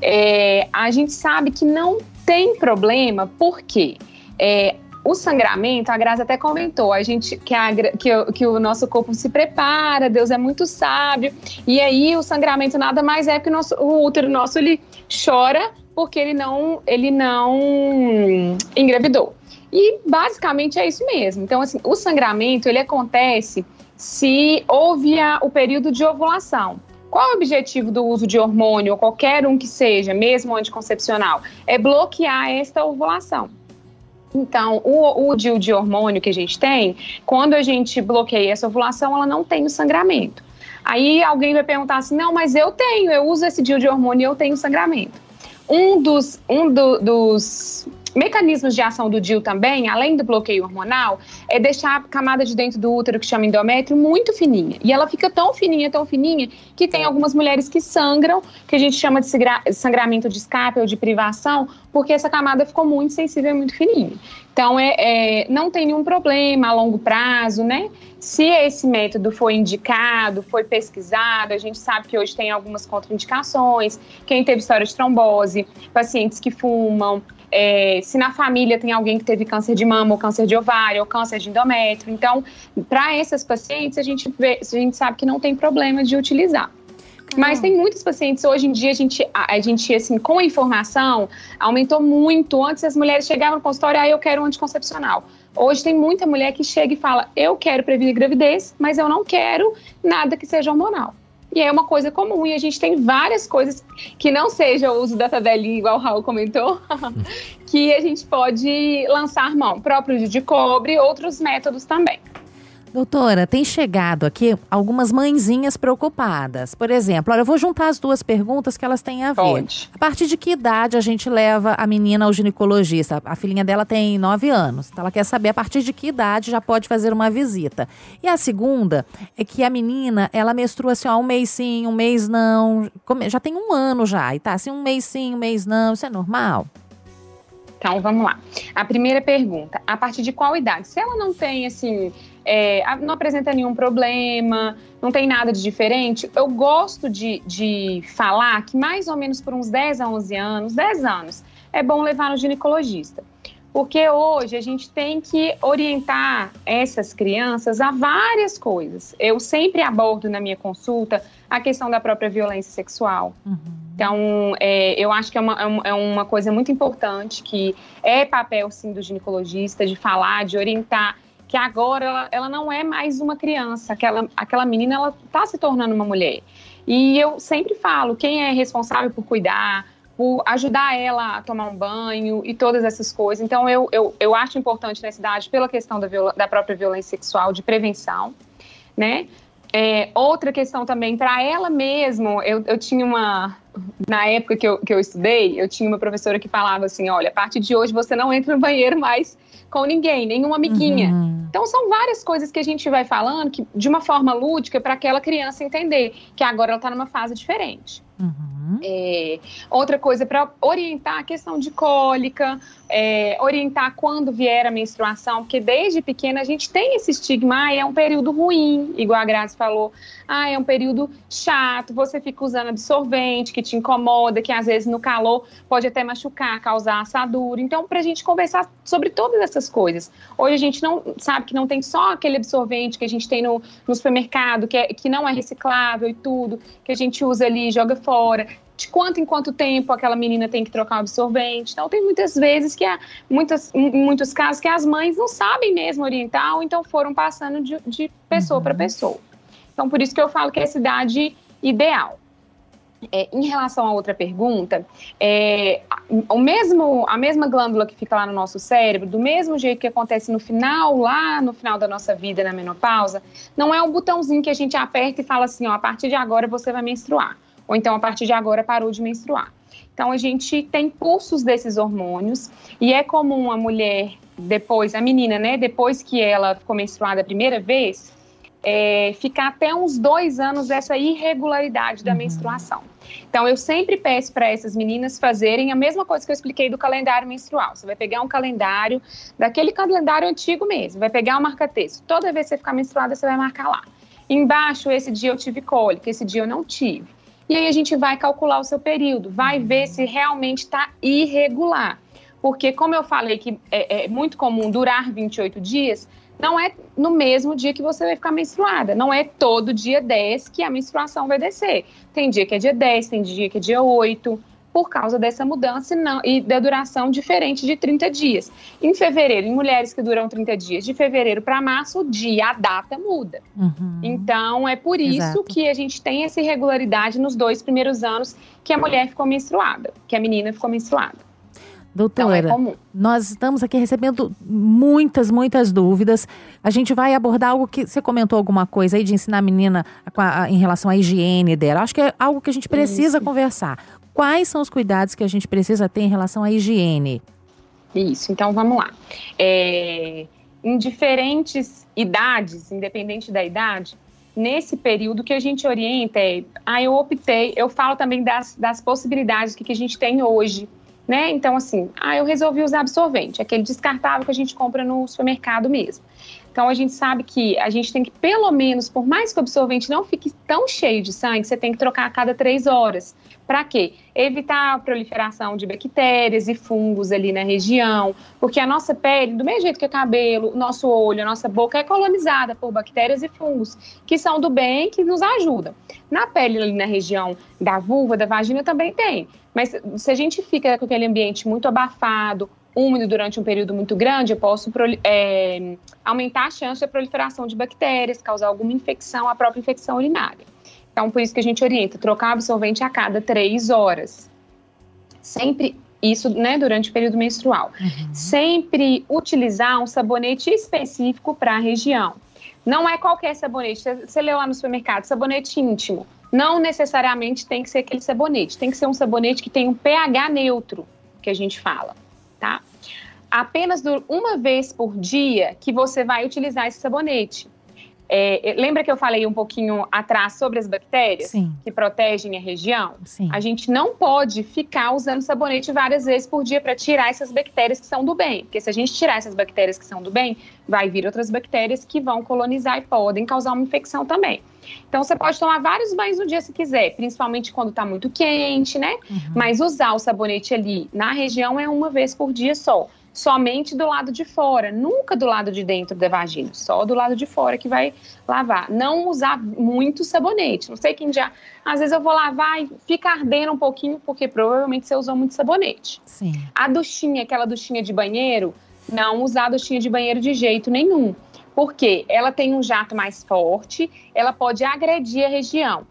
É, a gente sabe que não tem problema, porque é, o sangramento, a Graça até comentou, a gente que, a, que, que, o nosso corpo se prepara, Deus é muito sábio, e aí o sangramento nada mais é que o, nosso, o útero nosso ele chora porque ele não, ele não engravidou. E basicamente é isso mesmo. Então, assim, o sangramento ele acontece se houve a, o período de ovulação. Qual o objetivo do uso de hormônio, ou qualquer um que seja, mesmo anticoncepcional? É bloquear esta ovulação. Então, o, o DIU de hormônio que a gente tem, quando a gente bloqueia essa ovulação, ela não tem o sangramento. Aí alguém vai perguntar assim: não, mas eu tenho, eu uso esse DIU de hormônio e eu tenho sangramento. Um dos, um do, dos mecanismos de ação do DIL também, além do bloqueio hormonal, é deixar a camada de dentro do útero, que chama endométrio, muito fininha. E ela fica tão fininha, tão fininha, que tem algumas mulheres que sangram, que a gente chama de sangramento de escape ou de privação, porque essa camada ficou muito sensível e muito fininha. Então, é, é, não tem nenhum problema a longo prazo, né? Se esse método foi indicado, foi pesquisado, a gente sabe que hoje tem algumas contraindicações. Quem teve história de trombose, pacientes que fumam, é, se na família tem alguém que teve câncer de mama, ou câncer de ovário, ou câncer de endométrio. Então, para essas pacientes, a gente, vê, a gente sabe que não tem problema de utilizar. Mas tem muitos pacientes, hoje em dia, a gente, a, a gente, assim, com a informação, aumentou muito. Antes as mulheres chegavam no consultório, ah, eu quero um anticoncepcional. Hoje tem muita mulher que chega e fala, eu quero prevenir gravidez, mas eu não quero nada que seja hormonal. E é uma coisa comum, e a gente tem várias coisas que não seja o uso da tabelinha, igual o Raul comentou, que a gente pode lançar mão, próprios de cobre, outros métodos também. Doutora, tem chegado aqui algumas mãezinhas preocupadas. Por exemplo, olha, eu vou juntar as duas perguntas que elas têm a ver. Pode. A partir de que idade a gente leva a menina ao ginecologista? A filhinha dela tem nove anos. Então ela quer saber a partir de que idade já pode fazer uma visita. E a segunda é que a menina, ela menstrua assim, ó, um mês sim, um mês não. Já tem um ano já. E tá assim, um mês sim, um mês não. Isso é normal? Então, vamos lá. A primeira pergunta, a partir de qual idade? Se ela não tem, assim, é, não apresenta nenhum problema, não tem nada de diferente. Eu gosto de, de falar que mais ou menos por uns 10 a 11 anos, 10 anos, é bom levar no ginecologista. Porque hoje a gente tem que orientar essas crianças a várias coisas. Eu sempre abordo na minha consulta a questão da própria violência sexual. Uhum. Então, é, eu acho que é uma, é, é uma coisa muito importante que é papel, sim, do ginecologista de falar, de orientar que agora ela, ela não é mais uma criança, aquela, aquela menina ela está se tornando uma mulher. E eu sempre falo, quem é responsável por cuidar, por ajudar ela a tomar um banho e todas essas coisas. Então, eu, eu, eu acho importante nessa idade, pela questão da, da própria violência sexual, de prevenção, né? É, outra questão também, para ela mesmo, eu, eu tinha uma. Na época que eu, que eu estudei, eu tinha uma professora que falava assim: olha, a partir de hoje você não entra no banheiro mais com ninguém, nenhuma amiguinha. Uhum. Então são várias coisas que a gente vai falando que, de uma forma lúdica para aquela criança entender que agora ela está numa fase diferente. Uhum. É, outra coisa para orientar a questão de cólica, é, orientar quando vier a menstruação, porque desde pequena a gente tem esse estigma, ah, é um período ruim, igual a Grazi falou, ah, é um período chato, você fica usando absorvente que te incomoda, que às vezes no calor pode até machucar, causar assadura. Então, para a gente conversar sobre todas essas coisas. Hoje a gente não sabe que não tem só aquele absorvente que a gente tem no, no supermercado, que, é, que não é reciclável e tudo, que a gente usa ali e joga fora de quanto em quanto tempo aquela menina tem que trocar o absorvente. Então, tem muitas vezes que, há, muitas, em muitos casos, que as mães não sabem mesmo orientar, ou então foram passando de, de pessoa uhum. para pessoa. Então, por isso que eu falo que é a cidade ideal. É, em relação a outra pergunta, é, o mesmo, a mesma glândula que fica lá no nosso cérebro, do mesmo jeito que acontece no final, lá no final da nossa vida, na menopausa, não é um botãozinho que a gente aperta e fala assim, ó, a partir de agora você vai menstruar. Ou então, a partir de agora parou de menstruar. Então, a gente tem pulsos desses hormônios e é comum a mulher, depois, a menina, né, depois que ela ficou menstruada a primeira vez, é, ficar até uns dois anos essa irregularidade da uhum. menstruação. Então, eu sempre peço para essas meninas fazerem a mesma coisa que eu expliquei do calendário menstrual. Você vai pegar um calendário, daquele calendário antigo mesmo, vai pegar o um marca-texto. Toda vez que você ficar menstruada, você vai marcar lá. Embaixo, esse dia eu tive cólica, esse dia eu não tive. E aí a gente vai calcular o seu período, vai ver uhum. se realmente está irregular. Porque, como eu falei que é, é muito comum durar 28 dias, não é no mesmo dia que você vai ficar menstruada. Não é todo dia 10 que a menstruação vai descer. Tem dia que é dia 10, tem dia que é dia 8, por causa dessa mudança não, e da duração diferente de 30 dias. Em fevereiro, em mulheres que duram 30 dias, de fevereiro para março, o dia, a data muda. Uhum. Então, é por isso Exato. que a gente tem essa irregularidade nos dois primeiros anos que a mulher ficou menstruada, que a menina ficou menstruada. Doutora, então é nós estamos aqui recebendo muitas, muitas dúvidas. A gente vai abordar algo que você comentou alguma coisa aí de ensinar a menina a, a, em relação à higiene dela. Acho que é algo que a gente precisa Isso. conversar. Quais são os cuidados que a gente precisa ter em relação à higiene? Isso, então vamos lá. É, em diferentes idades, independente da idade, nesse período que a gente orienta é, ah, eu optei, eu falo também das, das possibilidades que, que a gente tem hoje, né? Então, assim, ah, eu resolvi usar absorvente, aquele descartável que a gente compra no supermercado mesmo. Então, a gente sabe que a gente tem que, pelo menos, por mais que o absorvente não fique tão cheio de sangue, você tem que trocar a cada três horas. Para quê? Evitar a proliferação de bactérias e fungos ali na região, porque a nossa pele, do mesmo jeito que o cabelo, nosso olho, a nossa boca é colonizada por bactérias e fungos, que são do bem, que nos ajudam. Na pele ali na região da vulva, da vagina também tem. Mas se a gente fica com aquele ambiente muito abafado, úmido durante um período muito grande, eu posso é, aumentar a chance de proliferação de bactérias, causar alguma infecção, a própria infecção urinária. Então, por isso que a gente orienta trocar absorvente a cada três horas. Sempre isso, né, durante o período menstrual. Uhum. Sempre utilizar um sabonete específico para a região. Não é qualquer sabonete. Você leu lá no supermercado, sabonete íntimo. Não necessariamente tem que ser aquele sabonete. Tem que ser um sabonete que tem um pH neutro, que a gente fala tá? Apenas uma vez por dia que você vai utilizar esse sabonete. É, lembra que eu falei um pouquinho atrás sobre as bactérias Sim. que protegem a região? Sim. A gente não pode ficar usando sabonete várias vezes por dia para tirar essas bactérias que são do bem. Porque se a gente tirar essas bactérias que são do bem, vai vir outras bactérias que vão colonizar e podem causar uma infecção também. Então você pode tomar vários banhos no dia se quiser, principalmente quando está muito quente, né? Uhum. Mas usar o sabonete ali na região é uma vez por dia só. Somente do lado de fora, nunca do lado de dentro da vagina, só do lado de fora que vai lavar. Não usar muito sabonete. Não sei quem já. Às vezes eu vou lavar e fica ardendo um pouquinho, porque provavelmente você usou muito sabonete. Sim. A duchinha, aquela duchinha de banheiro, não usar a duchinha de banheiro de jeito nenhum porque ela tem um jato mais forte, ela pode agredir a região.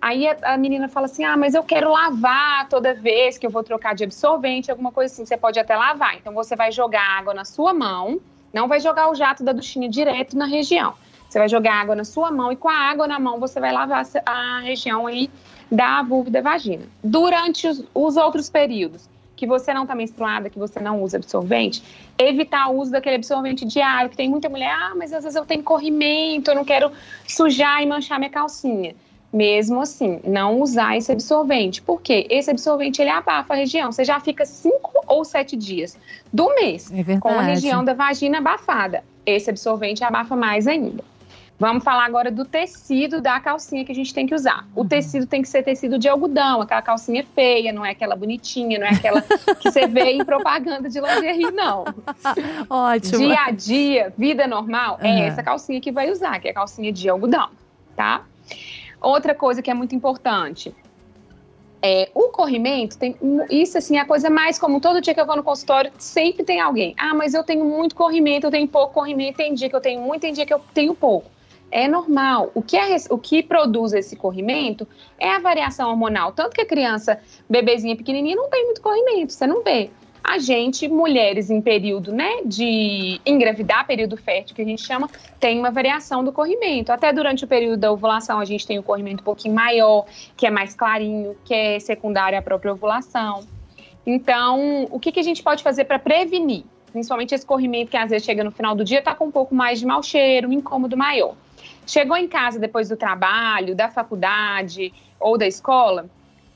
Aí a, a, menina fala assim: ah, mas eu quero lavar toda vez que eu vou trocar de absorvente, alguma coisa assim. Você pode até lavar. Então você vai jogar água na sua mão, não vai jogar o jato da duchinha direto na região. Você vai jogar água na sua mão e com a água na mão você vai lavar a região aí da vulva e da vagina. Durante os, os outros períodos, que você não está menstruada, que você não usa absorvente, evitar o uso daquele absorvente diário, que tem muita mulher, ah, mas às vezes eu tenho corrimento, eu não quero sujar e manchar minha calcinha. Mesmo assim, não usar esse absorvente. Por quê? Esse absorvente, ele abafa a região. Você já fica cinco ou sete dias do mês é com a região da vagina abafada. Esse absorvente abafa mais ainda. Vamos falar agora do tecido da calcinha que a gente tem que usar. O uhum. tecido tem que ser tecido de algodão, aquela calcinha feia, não é aquela bonitinha, não é aquela que você vê em propaganda de lingerie, não. Ótimo. Dia a dia, vida normal, uhum. é essa calcinha que vai usar, que é a calcinha de algodão, tá? Outra coisa que é muito importante, é, o corrimento tem isso assim é a coisa mais comum. Todo dia que eu vou no consultório, sempre tem alguém. Ah, mas eu tenho muito corrimento, eu tenho pouco corrimento, tem dia que eu tenho muito, tem dia que eu tenho pouco é normal. O que, é, o que produz esse corrimento é a variação hormonal. Tanto que a criança, bebezinha pequenininha, não tem muito corrimento, você não vê. A gente, mulheres em período né, de engravidar, período fértil, que a gente chama, tem uma variação do corrimento. Até durante o período da ovulação, a gente tem um corrimento um pouquinho maior, que é mais clarinho, que é secundário à própria ovulação. Então, o que, que a gente pode fazer para prevenir? Principalmente esse corrimento que às vezes chega no final do dia, está com um pouco mais de mau cheiro, um incômodo maior. Chegou em casa depois do trabalho, da faculdade ou da escola,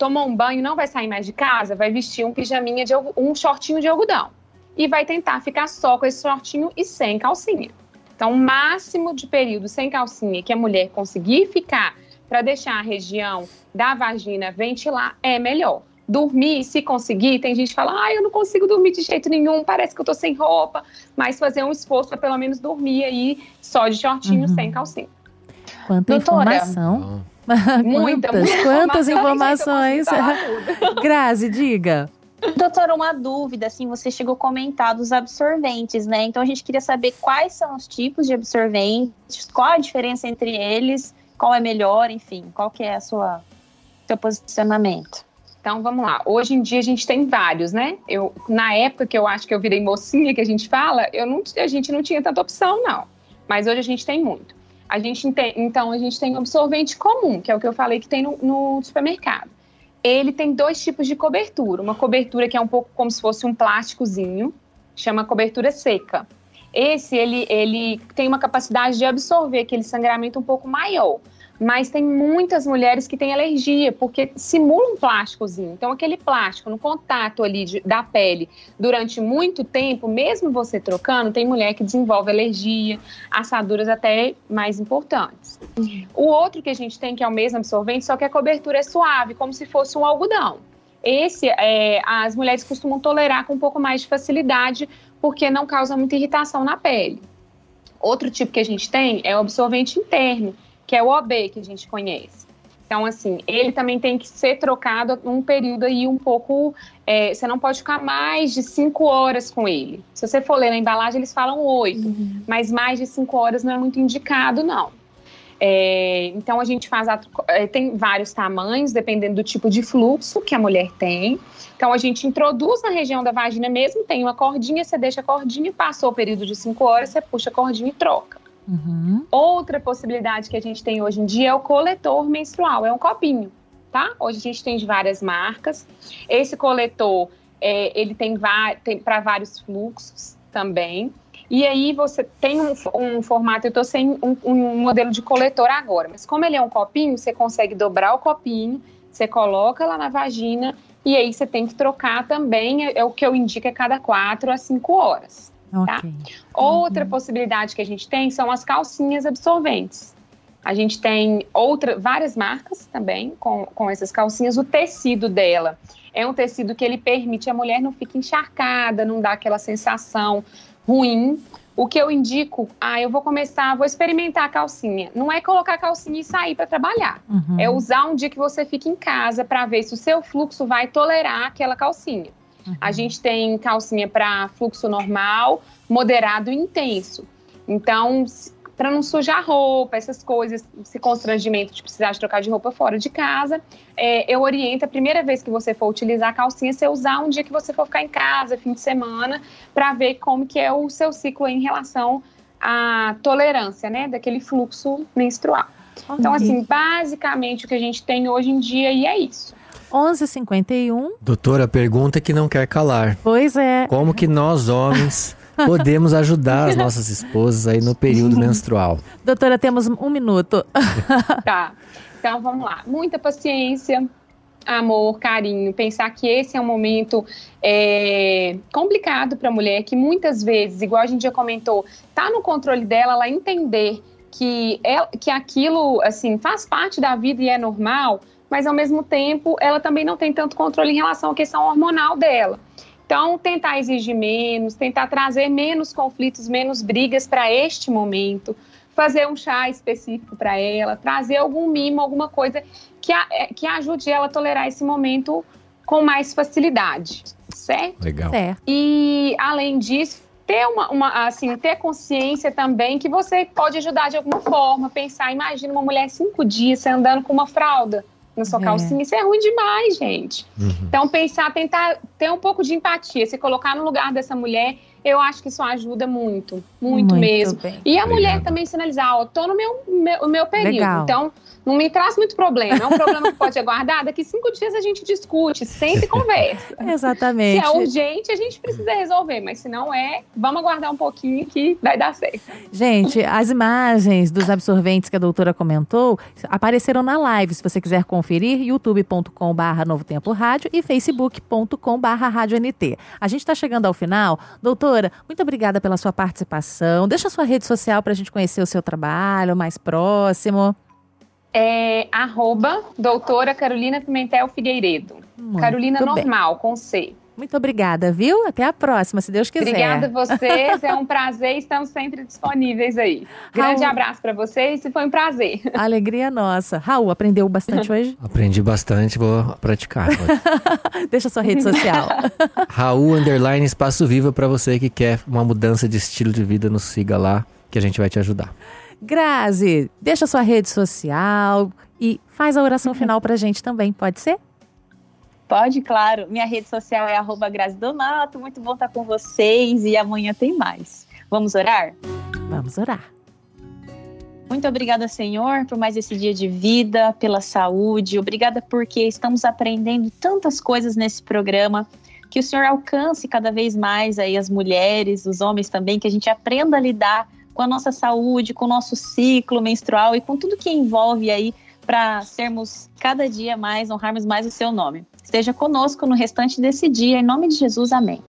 tomou um banho, não vai sair mais de casa, vai vestir um pijaminha de um shortinho de algodão e vai tentar ficar só com esse shortinho e sem calcinha. Então, o máximo de período sem calcinha que a mulher conseguir ficar para deixar a região da vagina ventilar é melhor. Dormir, se conseguir, tem gente que fala, ah, eu não consigo dormir de jeito nenhum, parece que eu tô sem roupa, mas fazer um esforço para pelo menos dormir aí só de shortinho uhum. sem calcinha. Quanta Doutora, informação. Muita, quantas, muita quantas informações. Grazi, diga. Doutora, uma dúvida, assim, você chegou a comentar dos absorventes, né? Então a gente queria saber quais são os tipos de absorventes, qual a diferença entre eles, qual é melhor, enfim, qual que é a sua seu posicionamento. Então vamos lá. Hoje em dia a gente tem vários, né? Eu na época que eu acho que eu virei mocinha que a gente fala, eu não, a gente não tinha tanta opção não. Mas hoje a gente tem muito. A gente tem, então, a gente tem absorvente comum, que é o que eu falei que tem no, no supermercado. Ele tem dois tipos de cobertura. Uma cobertura que é um pouco como se fosse um plásticozinho, chama cobertura seca. Esse, ele, ele tem uma capacidade de absorver aquele sangramento um pouco maior. Mas tem muitas mulheres que têm alergia, porque simula um plásticozinho. Então, aquele plástico no contato ali de, da pele durante muito tempo, mesmo você trocando, tem mulher que desenvolve alergia, assaduras até mais importantes. O outro que a gente tem, que é o mesmo absorvente, só que a cobertura é suave, como se fosse um algodão. Esse, é, as mulheres costumam tolerar com um pouco mais de facilidade, porque não causa muita irritação na pele. Outro tipo que a gente tem é o absorvente interno, que é o OB que a gente conhece. Então, assim, ele também tem que ser trocado um período aí um pouco. É, você não pode ficar mais de cinco horas com ele. Se você for ler na embalagem, eles falam oito, uhum. mas mais de cinco horas não é muito indicado, não. É, então a gente faz a, é, tem vários tamanhos, dependendo do tipo de fluxo que a mulher tem. Então a gente introduz na região da vagina mesmo, tem uma cordinha, você deixa a cordinha, passou o período de cinco horas, você puxa a cordinha e troca. Uhum. Outra possibilidade que a gente tem hoje em dia é o coletor menstrual, é um copinho, tá? Hoje a gente tem de várias marcas. Esse coletor, é, ele tem, tem para vários fluxos também. E aí você tem um, um formato, eu estou sem um, um, modelo de coletor agora, mas como ele é um copinho, você consegue dobrar o copinho, você coloca lá na vagina e aí você tem que trocar também, é, é o que eu indico é cada quatro a cinco horas. Tá? Okay. Outra uhum. possibilidade que a gente tem são as calcinhas absorventes. A gente tem outra, várias marcas também com, com essas calcinhas. O tecido dela é um tecido que ele permite a mulher não fique encharcada, não dá aquela sensação ruim. O que eu indico, ah, eu vou começar, vou experimentar a calcinha. Não é colocar a calcinha e sair para trabalhar. Uhum. É usar um dia que você fica em casa para ver se o seu fluxo vai tolerar aquela calcinha. Uhum. A gente tem calcinha para fluxo normal, moderado e intenso. Então, para não sujar roupa, essas coisas, esse constrangimento de precisar de trocar de roupa fora de casa, é, eu oriento a primeira vez que você for utilizar a calcinha, você usar um dia que você for ficar em casa, fim de semana, para ver como que é o seu ciclo em relação à tolerância, né, daquele fluxo menstrual. Então, assim, basicamente o que a gente tem hoje em dia e é isso. 11:51. Doutora, pergunta que não quer calar. Pois é. Como que nós homens podemos ajudar as nossas esposas aí no período menstrual? Doutora, temos um minuto. tá. Então vamos lá. Muita paciência, amor, carinho, pensar que esse é um momento é, complicado para a mulher, que muitas vezes, igual a gente já comentou, tá no controle dela, ela entender que, é, que aquilo, assim, faz parte da vida e é normal, mas ao mesmo tempo ela também não tem tanto controle em relação à questão hormonal dela. Então, tentar exigir menos, tentar trazer menos conflitos, menos brigas para este momento, fazer um chá específico para ela, trazer algum mimo, alguma coisa que, a, é, que ajude ela a tolerar esse momento com mais facilidade, certo? Legal. Certo. E, além disso, ter uma, uma, assim, ter consciência também que você pode ajudar de alguma forma, pensar, imagina uma mulher cinco dias andando com uma fralda, na sua é. calcinha, isso é ruim demais, gente. Uhum. Então, pensar, tentar ter um pouco de empatia, se colocar no lugar dessa mulher, eu acho que isso ajuda muito, muito, muito mesmo. Bem. E a Obrigado. mulher também sinalizar, ó, tô no meu, meu, meu período, Legal. então não me traz muito problema. É um problema que pode aguardar. Daqui cinco dias a gente discute, sempre conversa. Exatamente. Se é urgente, a gente precisa resolver, mas se não é, vamos aguardar um pouquinho que vai dar certo. Gente, as imagens dos absorventes que a doutora comentou apareceram na live. Se você quiser conferir, youtube.com/barra Novo Tempo Rádio e facebook.com/barra Rádio NT. A gente está chegando ao final. Doutora, muito obrigada pela sua participação. Deixa a sua rede social para a gente conhecer o seu trabalho mais próximo é arroba doutora Carolina Pimentel Figueiredo. Muito Carolina bem. normal, com C. Muito obrigada, viu? Até a próxima, se Deus quiser. Obrigada a vocês, é um prazer, estamos sempre disponíveis aí. Grande Raul. abraço para vocês e foi um prazer. Alegria nossa. Raul, aprendeu bastante hoje? Aprendi bastante, vou praticar. Deixa sua rede social. Raul Underline Espaço Viva para você que quer uma mudança de estilo de vida, nos siga lá que a gente vai te ajudar. Grazi, deixa sua rede social e faz a oração final pra gente também, pode ser? Pode, claro. Minha rede social é arroba Grazi Donato. Muito bom estar com vocês e amanhã tem mais. Vamos orar? Vamos orar. Muito obrigada, Senhor, por mais esse dia de vida, pela saúde. Obrigada porque estamos aprendendo tantas coisas nesse programa que o Senhor alcance cada vez mais aí as mulheres, os homens também, que a gente aprenda a lidar com a nossa saúde, com o nosso ciclo menstrual e com tudo que envolve aí para sermos cada dia mais, honrarmos mais o seu nome. Esteja conosco no restante desse dia, em nome de Jesus, amém.